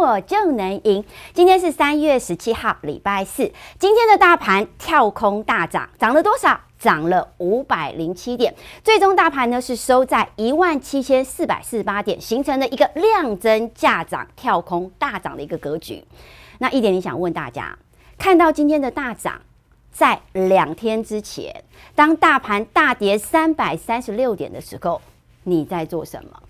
我就能赢。今天是三月十七号，礼拜四。今天的大盘跳空大涨，涨了多少？涨了五百零七点，最终大盘呢是收在一万七千四百四十八点，形成了一个量增价涨、跳空大涨的一个格局。那一点你想问大家，看到今天的大涨，在两天之前，当大盘大跌三百三十六点的时候。你在做什么？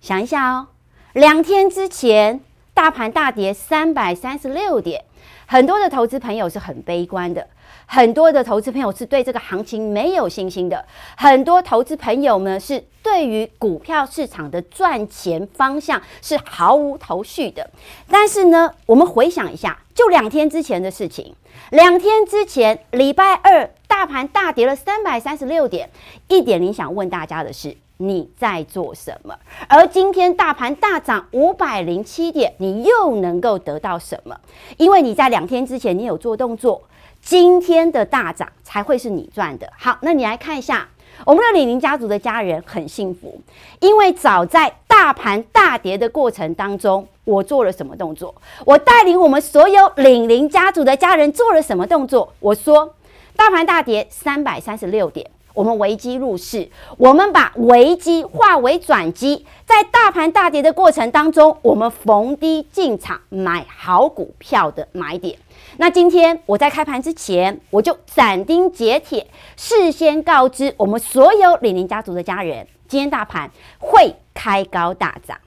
想一下哦。两天之前，大盘大跌三百三十六点，很多的投资朋友是很悲观的，很多的投资朋友是对这个行情没有信心的，很多投资朋友呢是对于股票市场的赚钱方向是毫无头绪的。但是呢，我们回想一下，就两天之前的事情，两天之前，礼拜二大盘大跌了三百三十六点，一点零想问大家的是。你在做什么？而今天大盘大涨五百零七点，你又能够得到什么？因为你在两天之前你有做动作，今天的大涨才会是你赚的。好，那你来看一下，我们的李宁家族的家人很幸福，因为早在大盘大跌的过程当中，我做了什么动作？我带领我们所有李宁家族的家人做了什么动作？我说，大盘大跌三百三十六点。我们危机入市，我们把危机化为转机，在大盘大跌的过程当中，我们逢低进场买好股票的买点。那今天我在开盘之前，我就斩钉截铁，事先告知我们所有李宁家族的家人，今天大盘会开高大涨。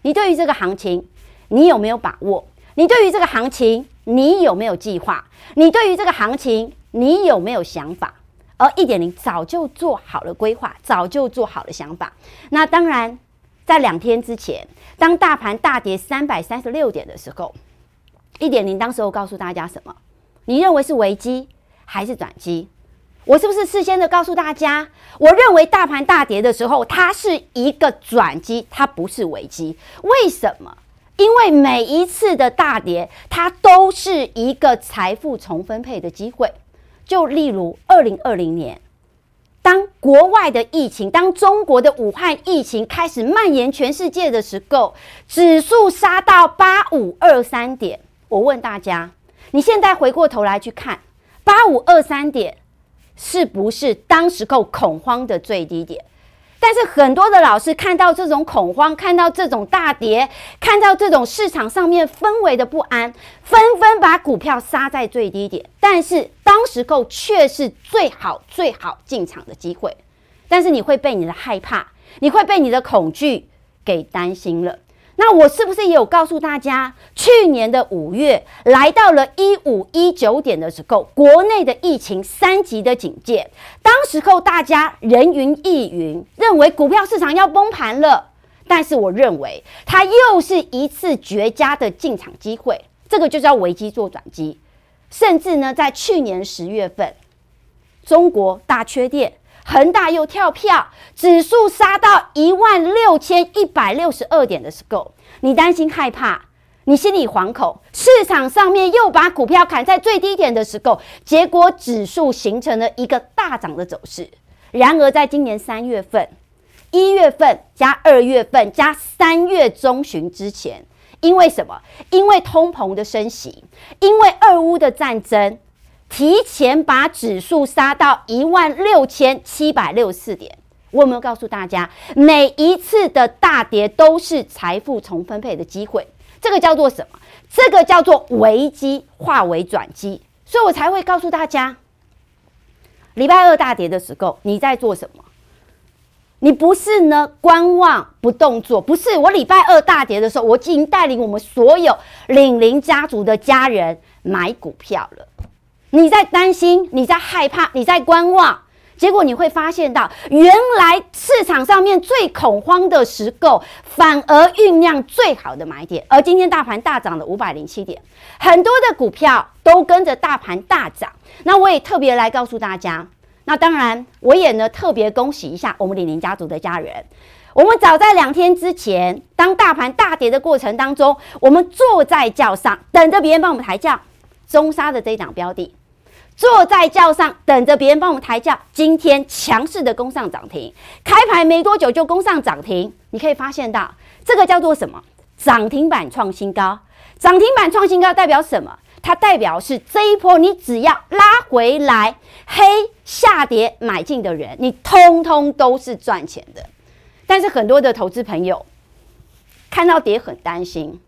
你对于这个行情，你有没有把握？你对于这个行情，你有没有计划？你对于这个行情，你有没有想法？而一点零早就做好了规划，早就做好了想法。那当然，在两天之前，当大盘大跌三百三十六点的时候，一点零当时候告诉大家什么？你认为是危机还是转机？我是不是事先的告诉大家？我认为大盘大跌的时候，它是一个转机，它不是危机。为什么？因为每一次的大跌，它都是一个财富重分配的机会。就例如二零二零年，当国外的疫情，当中国的武汉疫情开始蔓延全世界的时候，指数杀到八五二三点。我问大家，你现在回过头来去看，八五二三点是不是当时候恐慌的最低点？但是很多的老师看到这种恐慌，看到这种大跌，看到这种市场上面氛围的不安，纷纷把股票杀在最低点。但是当时购却是最好最好进场的机会。但是你会被你的害怕，你会被你的恐惧给担心了。那我是不是也有告诉大家，去年的五月来到了一五一九点的时候，国内的疫情三级的警戒，当时候大家人云亦云，认为股票市场要崩盘了。但是我认为它又是一次绝佳的进场机会，这个就叫危机做转机。甚至呢，在去年十月份，中国大缺电。恒大又跳票，指数杀到一万六千一百六十二点的时候，你担心害怕，你心里惶恐，市场上面又把股票砍在最低点的时候，结果指数形成了一个大涨的走势。然而，在今年三月份、一月份加二月份加三月中旬之前，因为什么？因为通膨的升息，因为俄乌的战争。提前把指数杀到一万六千七百六十四点，我有没有告诉大家，每一次的大跌都是财富重分配的机会？这个叫做什么？这个叫做危机化为转机，所以我才会告诉大家，礼拜二大跌的时候你在做什么？你不是呢观望不动作，不是我礼拜二大跌的时候，我已经带领我们所有领领家族的家人买股票了。你在担心，你在害怕，你在观望，结果你会发现到，原来市场上面最恐慌的时候，反而酝酿最好的买点。而今天大盘大涨了五百零七点，很多的股票都跟着大盘大涨。那我也特别来告诉大家，那当然我也呢特别恭喜一下我们李宁家族的家人。我们早在两天之前，当大盘大跌的过程当中，我们坐在轿上等着别人帮我们抬轿，中沙的这一档标的。坐在轿上等着别人帮我们抬轿，今天强势的攻上涨停，开盘没多久就攻上涨停。你可以发现到这个叫做什么？涨停板创新高，涨停板创新高代表什么？它代表是这一波你只要拉回来黑下跌买进的人，你通通都是赚钱的。但是很多的投资朋友看到跌很担心。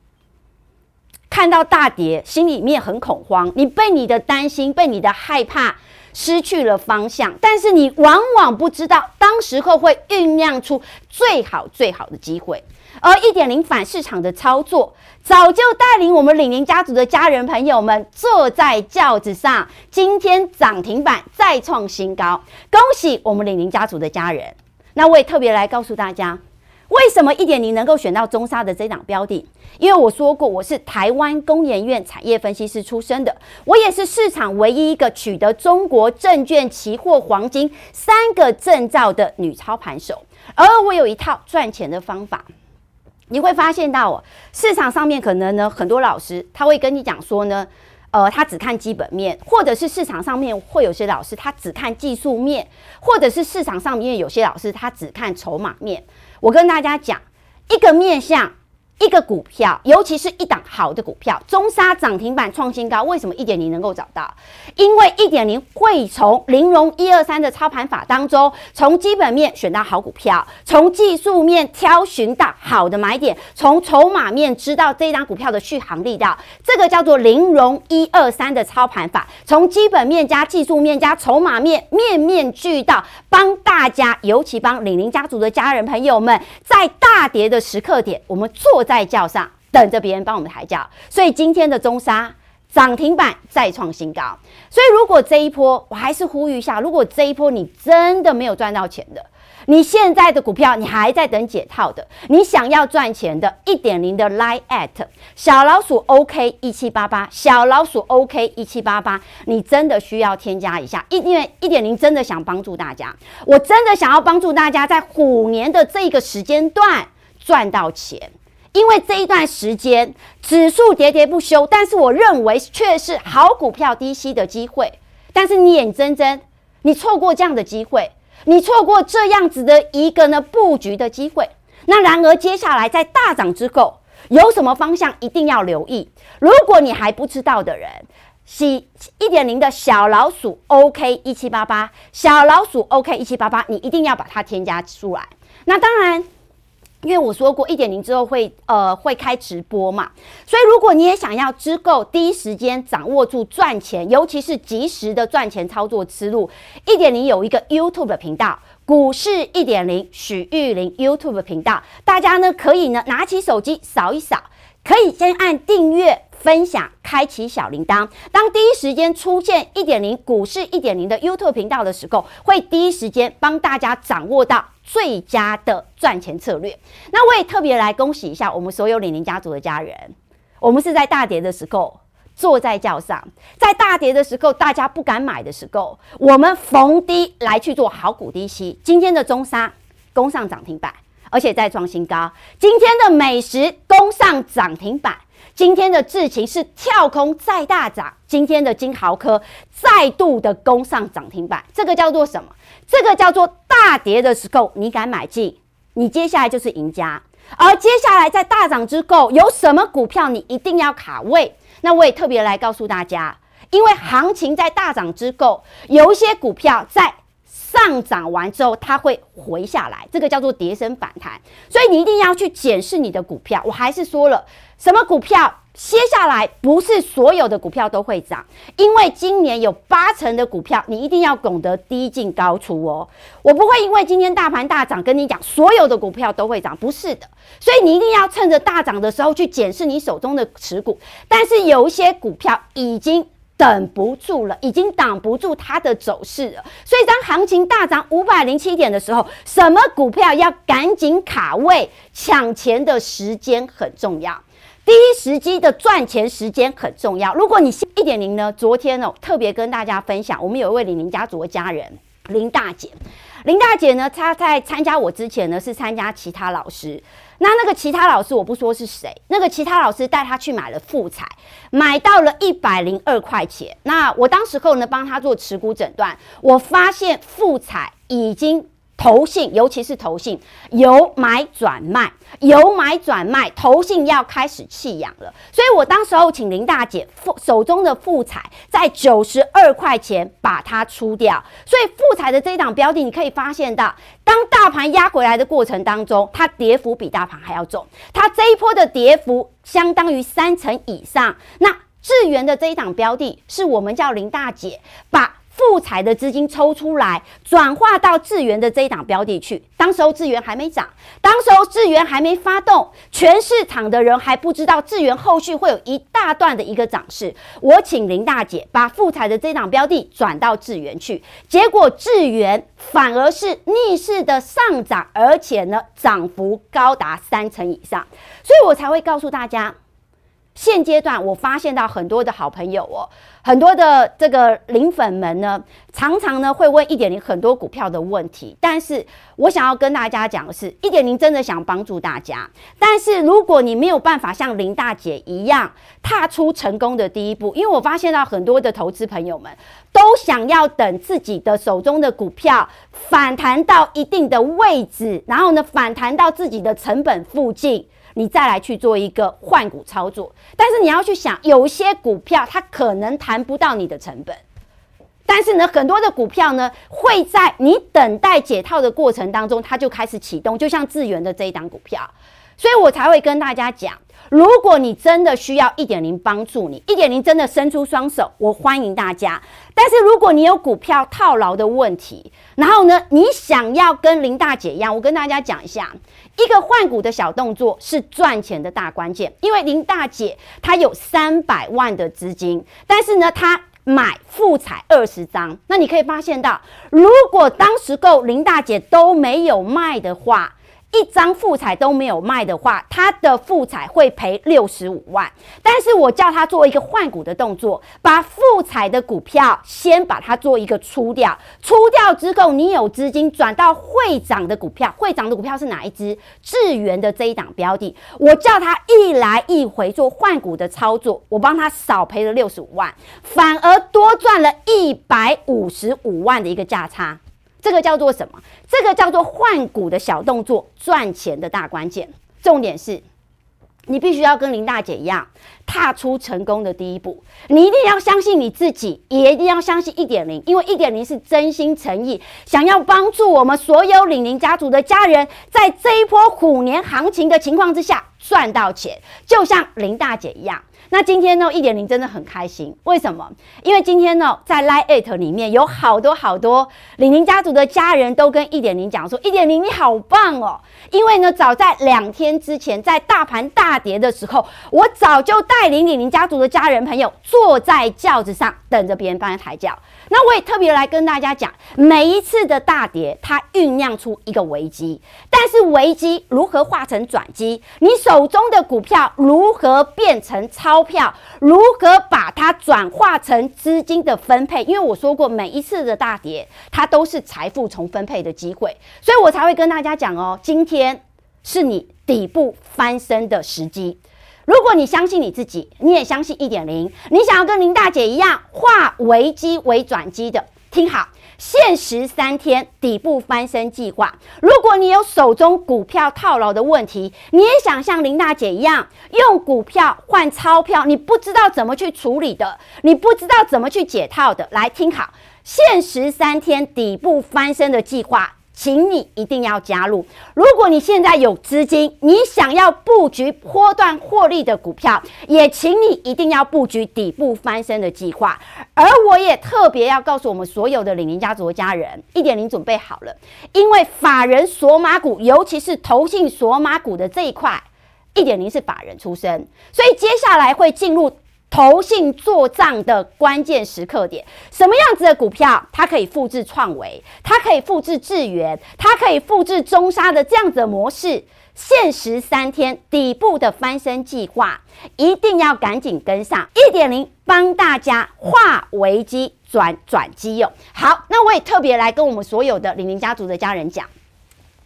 看到大跌，心里面很恐慌，你被你的担心、被你的害怕失去了方向，但是你往往不知道，当时候会酝酿出最好最好的机会。而一点零反市场的操作，早就带领我们李宁家族的家人朋友们坐在轿子上，今天涨停板再创新高，恭喜我们李宁家族的家人。那我也特别来告诉大家。为什么一点零能够选到中沙的这档标的？因为我说过，我是台湾工研院产业分析师出身的，我也是市场唯一一个取得中国证券期货黄金三个证照的女操盘手，而我有一套赚钱的方法。你会发现到哦，市场上面可能呢，很多老师他会跟你讲说呢，呃，他只看基本面，或者是市场上面会有些老师他只看技术面，或者是市场上面有些老师他只看筹码面。我跟大家讲，一个面向，一个股票，尤其是一档好的股票，中沙涨停板创新高，为什么一点零能够找到？因为一点零会从零融一二三的操盘法当中，从基本面选到好股票，从技术面挑寻到好的买点，从筹码面知道这一档股票的续航力道，这个叫做零融一二三的操盘法，从基本面加技术面加筹码面，面面俱到，帮大家，尤其帮李宁家族的家人朋友们，在大跌的时刻点，我们做在轿上等着别人帮我们抬轿，所以今天的中沙涨停板再创新高。所以如果这一波，我还是呼吁一下，如果这一波你真的没有赚到钱的，你现在的股票你还在等解套的，你想要赚钱的，一点零的 Line at 小老鼠 OK 一七八八，小老鼠 OK 一七八八，你真的需要添加一下，因为一点零真的想帮助大家，我真的想要帮助大家在虎年的这个时间段赚到钱。因为这一段时间指数跌跌不休，但是我认为却是好股票低吸的机会。但是你眼睁睁，你错过这样的机会，你错过这样子的一个呢布局的机会。那然而接下来在大涨之后，有什么方向一定要留意？如果你还不知道的人，是一点零的小老鼠 OK 一七八八，小老鼠 OK 一七八八，你一定要把它添加出来。那当然。因为我说过一点零之后会呃会开直播嘛，所以如果你也想要知够第一时间掌握住赚钱，尤其是即时的赚钱操作思路，一点零有一个 YouTube 的频道，股市一点零许玉玲 YouTube 频道，大家呢可以呢拿起手机扫一扫，可以先按订阅、分享、开启小铃铛，当第一时间出现一点零股市一点零的 YouTube 频道的时候，会第一时间帮大家掌握到。最佳的赚钱策略。那我也特别来恭喜一下我们所有李宁家族的家人。我们是在大跌的时候坐在轿上，在大跌的时候大家不敢买的时候，我们逢低来去做好股低吸。今天的中沙攻上涨停板，而且再创新高。今天的美食攻上涨停板。今天的智勤是跳空再大涨，今天的金豪科再度的攻上涨停板，这个叫做什么？这个叫做大跌的时候你敢买进，你接下来就是赢家。而接下来在大涨之后，有什么股票你一定要卡位？那我也特别来告诉大家，因为行情在大涨之后，有一些股票在上涨完之后它会回下来，这个叫做跌升反弹，所以你一定要去检视你的股票。我还是说了。什么股票接下来不是所有的股票都会涨，因为今年有八成的股票，你一定要懂得低进高出哦。我不会因为今天大盘大涨跟你讲所有的股票都会涨，不是的。所以你一定要趁着大涨的时候去检视你手中的持股，但是有一些股票已经等不住了，已经挡不住它的走势了。所以当行情大涨五百零七点的时候，什么股票要赶紧卡位抢钱的时间很重要，第一时机的赚钱时间很重要。如果你新一点零呢，昨天哦特别跟大家分享，我们有一位李宁家族的家人林大姐，林大姐呢，她在参加我之前呢是参加其他老师。那那个其他老师我不说是谁，那个其他老师带他去买了富采，买到了一百零二块钱。那我当时候呢帮他做持股诊断，我发现富采已经。投信，尤其是投信，由买转卖，由买转卖，投信要开始弃养了。所以我当时候请林大姐手中的富彩在九十二块钱把它出掉。所以富彩的这一档标的，你可以发现到，当大盘压回来的过程当中，它跌幅比大盘还要重，它这一波的跌幅相当于三成以上。那智源的这一档标的，是我们叫林大姐把。富采的资金抽出来，转化到智原的这一档标的去。当时候智原还没涨，当时候智原还没发动，全市场的人还不知道智原后续会有一大段的一个涨势。我请林大姐把富采的这一档标的转到智原去，结果智原反而是逆势的上涨，而且呢涨幅高达三成以上，所以我才会告诉大家。现阶段，我发现到很多的好朋友哦，很多的这个零粉们呢，常常呢会问一点零很多股票的问题。但是我想要跟大家讲的是，一点零真的想帮助大家。但是如果你没有办法像林大姐一样踏出成功的第一步，因为我发现到很多的投资朋友们都想要等自己的手中的股票反弹到一定的位置，然后呢反弹到自己的成本附近。你再来去做一个换股操作，但是你要去想，有一些股票它可能谈不到你的成本，但是呢，很多的股票呢会在你等待解套的过程当中，它就开始启动，就像智源的这一档股票，所以我才会跟大家讲。如果你真的需要一点零帮助你，一点零真的伸出双手，我欢迎大家。但是如果你有股票套牢的问题，然后呢，你想要跟林大姐一样，我跟大家讲一下，一个换股的小动作是赚钱的大关键。因为林大姐她有三百万的资金，但是呢，她买富彩二十张，那你可以发现到，如果当时够林大姐都没有卖的话。一张富采都没有卖的话，他的富采会赔六十五万。但是我叫他做一个换股的动作，把富采的股票先把它做一个出掉，出掉之后，你有资金转到会涨的股票，会涨的股票是哪一支？智源的这一档标的，我叫他一来一回做换股的操作，我帮他少赔了六十五万，反而多赚了一百五十五万的一个价差。这个叫做什么？这个叫做换股的小动作，赚钱的大关键。重点是，你必须要跟林大姐一样，踏出成功的第一步。你一定要相信你自己，也一定要相信一点零，因为一点零是真心诚意，想要帮助我们所有李宁家族的家人，在这一波虎年行情的情况之下赚到钱，就像林大姐一样。那今天呢，一点零真的很开心。为什么？因为今天呢，在 Line@ 里面有好多好多李宁家族的家人都跟一点零讲说：“一点零你好棒哦！”因为呢，早在两天之前，在大盘大跌的时候，我早就带领李宁家族的家人朋友坐在轿子上，等着别人帮他抬轿。那我也特别来跟大家讲，每一次的大跌，它酝酿出一个危机，但是危机如何化成转机？你手中的股票如何变成超钞票？如何把它转化成资金的分配？因为我说过，每一次的大跌，它都是财富重分配的机会，所以我才会跟大家讲哦，今天是你底部翻身的时机。如果你相信你自己，你也相信一点零，你想要跟林大姐一样化危机为转机的，听好，限时三天底部翻身计划。如果你有手中股票套牢的问题，你也想像林大姐一样用股票换钞票，你不知道怎么去处理的，你不知道怎么去解套的，来听好，限时三天底部翻身的计划。请你一定要加入。如果你现在有资金，你想要布局波段获利的股票，也请你一定要布局底部翻身的计划。而我也特别要告诉我们所有的李宁家族的家人，一点零准备好了，因为法人索马股，尤其是投信索马股的这一块，一点零是法人出身，所以接下来会进入。投信做账的关键时刻点。什么样子的股票，它可以复制创维，它可以复制智源，它可以复制中沙的这样子的模式。限时三天底部的翻身计划，一定要赶紧跟上一点零，帮大家化危机转转机用。好，那我也特别来跟我们所有的李宁家族的家人讲，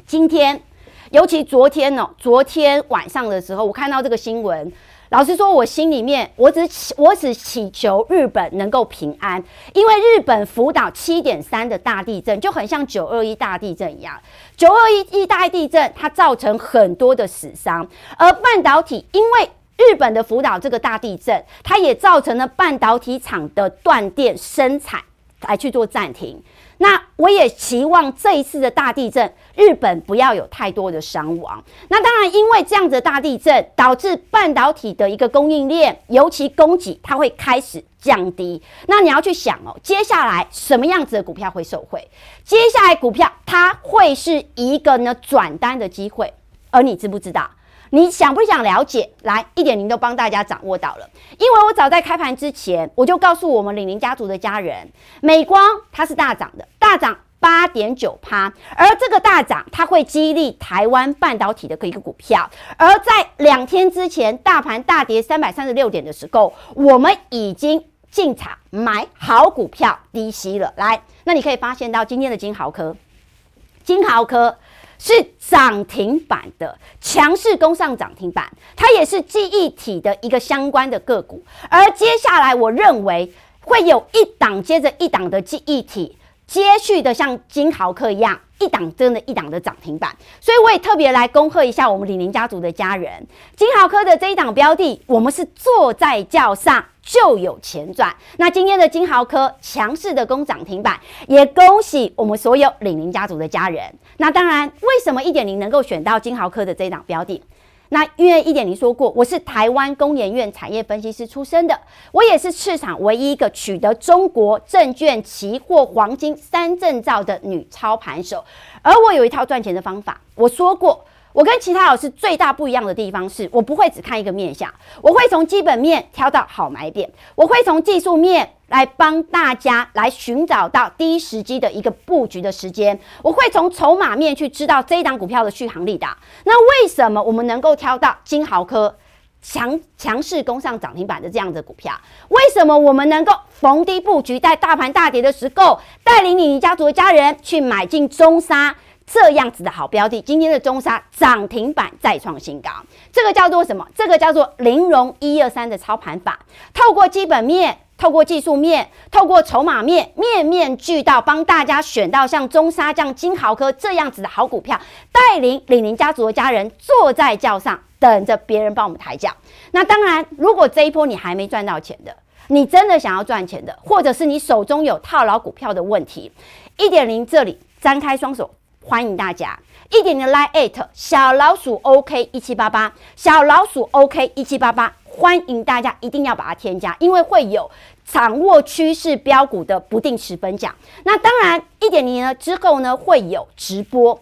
今天，尤其昨天哦，昨天晚上的时候，我看到这个新闻。老实说，我心里面我只我只祈求日本能够平安，因为日本福岛七点三的大地震就很像九二一大地震一样。九二一大地震它造成很多的死伤，而半导体因为日本的福岛这个大地震，它也造成了半导体厂的断电生产来去做暂停。那我也期望这一次的大地震，日本不要有太多的伤亡。那当然，因为这样子的大地震，导致半导体的一个供应链，尤其供给，它会开始降低。那你要去想哦，接下来什么样子的股票会受惠？接下来股票它会是一个呢转单的机会，而你知不知道？你想不想了解？来，一点零都帮大家掌握到了，因为我早在开盘之前，我就告诉我们领领家族的家人，美光它是大涨的，大涨八点九趴，而这个大涨它会激励台湾半导体的一个股票，而在两天之前，大盘大跌三百三十六点的时候，我们已经进场买好股票低吸了。来，那你可以发现到今天的金豪科，金豪科。是涨停板的强势攻上涨停板，它也是记忆体的一个相关的个股。而接下来，我认为会有一档接着一档的记忆体，接续的像金豪科一样，一档真的一档的涨停板。所以我也特别来恭贺一下我们李宁家族的家人，金豪科的这一档标的，我们是坐在轿上。就有钱赚。那今天的金豪科强势的攻涨停板，也恭喜我们所有领领家族的家人。那当然，为什么一点零能够选到金豪科的这档标的？那因为一点零说过，我是台湾工研院产业分析师出身的，我也是市场唯一一个取得中国证券、期货、黄金三证照的女操盘手。而我有一套赚钱的方法，我说过。我跟其他老师最大不一样的地方是，我不会只看一个面向，我会从基本面挑到好买点，我会从技术面来帮大家来寻找到第一时机的一个布局的时间，我会从筹码面去知道这一档股票的续航力的。那为什么我们能够挑到金豪科强强势攻上涨停板的这样的股票？为什么我们能够逢低布局，在大盘大跌的时候，带领你家族的家人去买进中沙？这样子的好标的，今天的中沙涨停板再创新高，这个叫做什么？这个叫做零融一二三的操盘法，透过基本面，透过技术面，透过筹码面，面面俱到，帮大家选到像中砂、像金豪科这样子的好股票，带领李宁家族的家人坐在轿上，等着别人帮我们抬轿。那当然，如果这一波你还没赚到钱的，你真的想要赚钱的，或者是你手中有套牢股票的问题，一点零这里张开双手。欢迎大家一点的 Line at 小老鼠 OK 一七八八，小老鼠 OK 一七八八，欢迎大家一定要把它添加，因为会有掌握趋势标股的不定时分享。那当然一点零呢之后呢会有直播。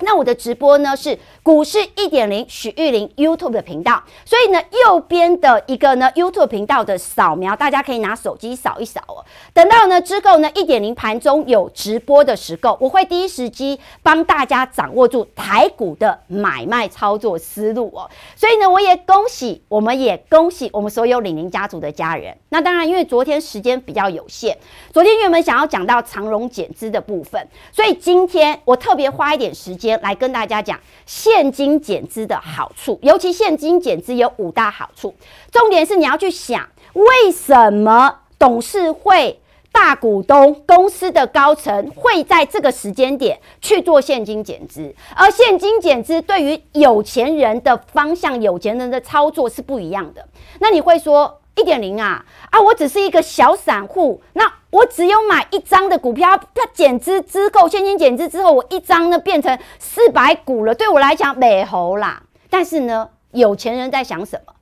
那我的直播呢是股市一点零许玉玲 YouTube 的频道，所以呢右边的一个呢 YouTube 频道的扫描，大家可以拿手机扫一扫哦。等到呢之后呢一点零盘中有直播的时候，我会第一时机帮大家掌握住台股的买卖操作思路哦。所以呢我也恭喜，我们也恭喜我们所有领领家族的家人。那当然因为昨天时间比较有限，昨天原本想要讲到长荣减资的部分，所以今天我特别花一点时间。来跟大家讲现金减资的好处，尤其现金减资有五大好处。重点是你要去想，为什么董事会、大股东、公司的高层会在这个时间点去做现金减资？而现金减资对于有钱人的方向、有钱人的操作是不一样的。那你会说？一点零啊啊！我只是一个小散户，那我只有买一张的股票，它减资之后，现金减资之后，我一张呢变成四百股了。对我来讲，美猴啦。但是呢，有钱人在想什么？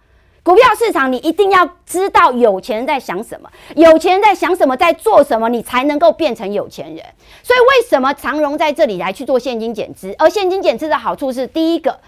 股票市场你一定要知道有钱人在想什么，有钱人在想什么，在做什么，你才能够变成有钱人。所以为什么长荣在这里来去做现金减资？而现金减资的好处是，第一个。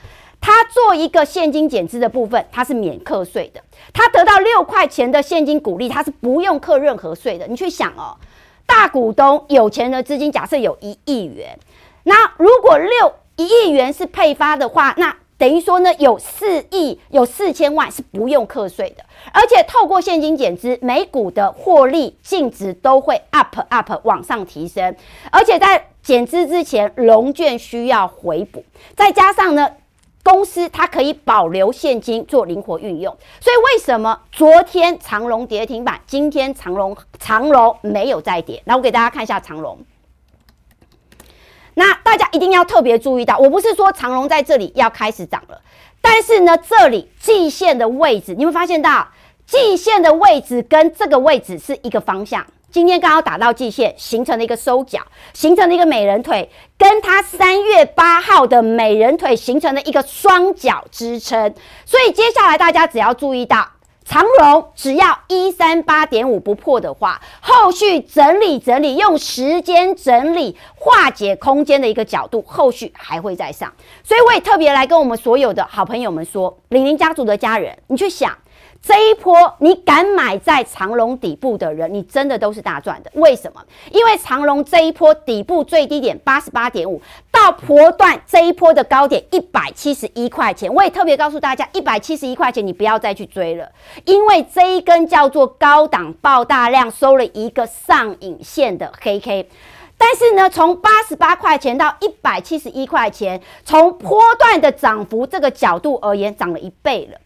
他做一个现金减资的部分，他是免课税的。他得到六块钱的现金股利，他是不用课任何税的。你去想哦，大股东有钱的资金，假设有一亿元，那如果六一亿元是配发的话，那等于说呢，有四亿有四千万是不用课税的，而且透过现金减资，每股的获利净值都会 up up 往上提升，而且在减资之前，融券需要回补，再加上呢，公司它可以保留现金做灵活运用，所以为什么昨天长隆跌停板，今天长隆长隆没有再跌？那我给大家看一下长隆。那大家一定要特别注意到，我不是说长隆在这里要开始涨了，但是呢，这里季线的位置，你会发现到季线的位置跟这个位置是一个方向。今天刚好打到季线，形成了一个收脚，形成了一个美人腿，跟它三月八号的美人腿形成了一个双脚支撑。所以接下来大家只要注意到。长荣只要一三八点五不破的话，后续整理整理，用时间整理化解空间的一个角度，后续还会再上。所以我也特别来跟我们所有的好朋友们说，李林家族的家人，你去想。这一波你敢买在长龙底部的人，你真的都是大赚的。为什么？因为长龙这一波底部最低点八十八点五，到波段这一波的高点一百七十一块钱，我也特别告诉大家，一百七十一块钱你不要再去追了，因为这一根叫做高档爆大量，收了一个上影线的黑 K。但是呢，从八十八块钱到一百七十一块钱，从波段的涨幅这个角度而言，涨了一倍了。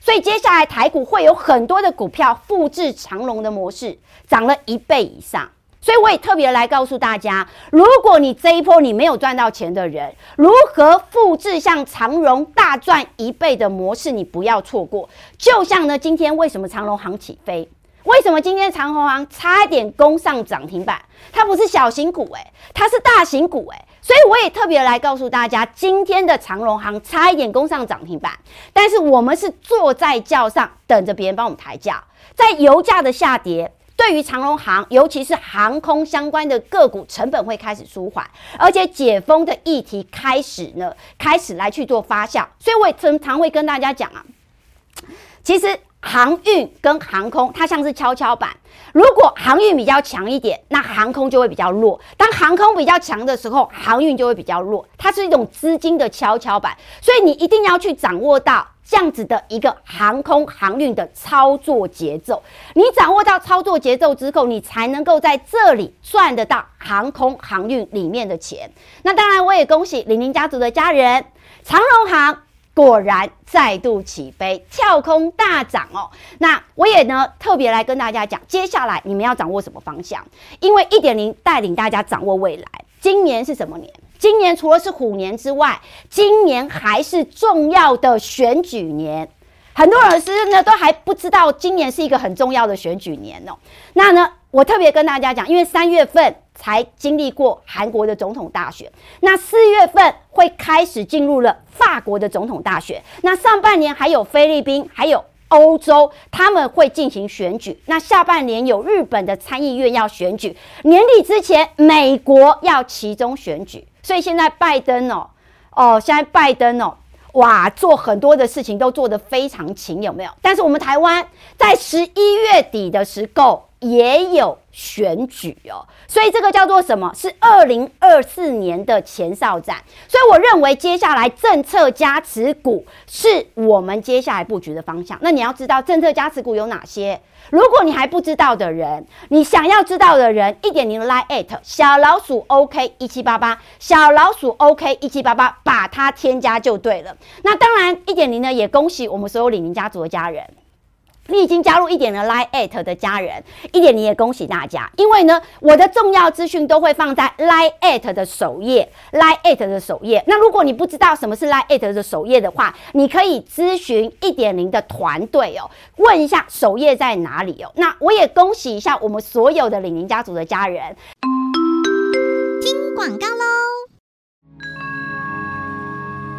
所以接下来台股会有很多的股票复制长荣的模式，涨了一倍以上。所以我也特别来告诉大家，如果你这一波你没有赚到钱的人，如何复制像长荣大赚一倍的模式，你不要错过。就像呢，今天为什么长荣行起飞？为什么今天长荣行差一点攻上涨停板？它不是小型股诶、它是大型股诶、所以我也特别来告诉大家，今天的长荣航差一点攻上涨停板，但是我们是坐在轿上等着别人帮我们抬轿。在油价的下跌，对于长荣航，尤其是航空相关的个股，成本会开始舒缓，而且解封的议题开始呢，开始来去做发酵。所以我也常常会跟大家讲啊，其实。航运跟航空，它像是跷跷板。如果航运比较强一点，那航空就会比较弱；当航空比较强的时候，航运就会比较弱。它是一种资金的跷跷板，所以你一定要去掌握到这样子的一个航空航运的操作节奏。你掌握到操作节奏之后，你才能够在这里赚得到航空航运里面的钱。那当然，我也恭喜玲玲家族的家人，长荣航。果然再度起飞，跳空大涨哦。那我也呢特别来跟大家讲，接下来你们要掌握什么方向？因为一点零带领大家掌握未来。今年是什么年？今年除了是虎年之外，今年还是重要的选举年。很多老师呢都还不知道，今年是一个很重要的选举年哦。那呢，我特别跟大家讲，因为三月份。才经历过韩国的总统大选，那四月份会开始进入了法国的总统大选，那上半年还有菲律宾，还有欧洲，他们会进行选举，那下半年有日本的参议院要选举，年底之前美国要其中选举，所以现在拜登哦，哦，现在拜登哦，哇，做很多的事情都做得非常勤，有没有？但是我们台湾在十一月底的时候。也有选举哦，所以这个叫做什么？是二零二四年的前哨战。所以我认为接下来政策加持股是我们接下来布局的方向。那你要知道政策加持股有哪些？如果你还不知道的人，你想要知道的人，一点零 line@ 小老鼠 OK 一七八八，小老鼠 OK 一七八八，把它添加就对了。那当然，一点零呢，也恭喜我们所有李宁家族的家人。你已经加入一点零 Line@ 的家人，一点零也恭喜大家，因为呢，我的重要资讯都会放在 Line@ 的首页，Line@ 的首页。那如果你不知道什么是 Line@ 的首页的话，你可以咨询一点零的团队哦，问一下首页在哪里哦。那我也恭喜一下我们所有的李宁家族的家人。听广告喽！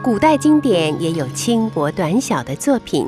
古代经典也有轻薄短小的作品。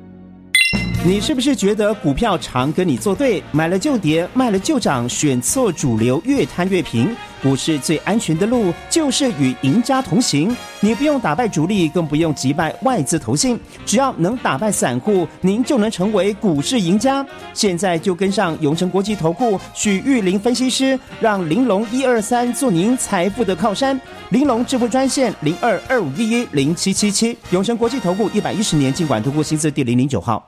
你是不是觉得股票常跟你作对，买了就跌，卖了就涨，选错主流，越贪越平？股市最安全的路就是与赢家同行。你不用打败主力，更不用击败外资投信，只要能打败散户，您就能成为股市赢家。现在就跟上永诚国际投顾许玉玲分析师，让玲珑一二三做您财富的靠山。玲珑致富专线零二二五一一零七七七。永诚国际投顾一百一十年金管投顾新字第零零九号。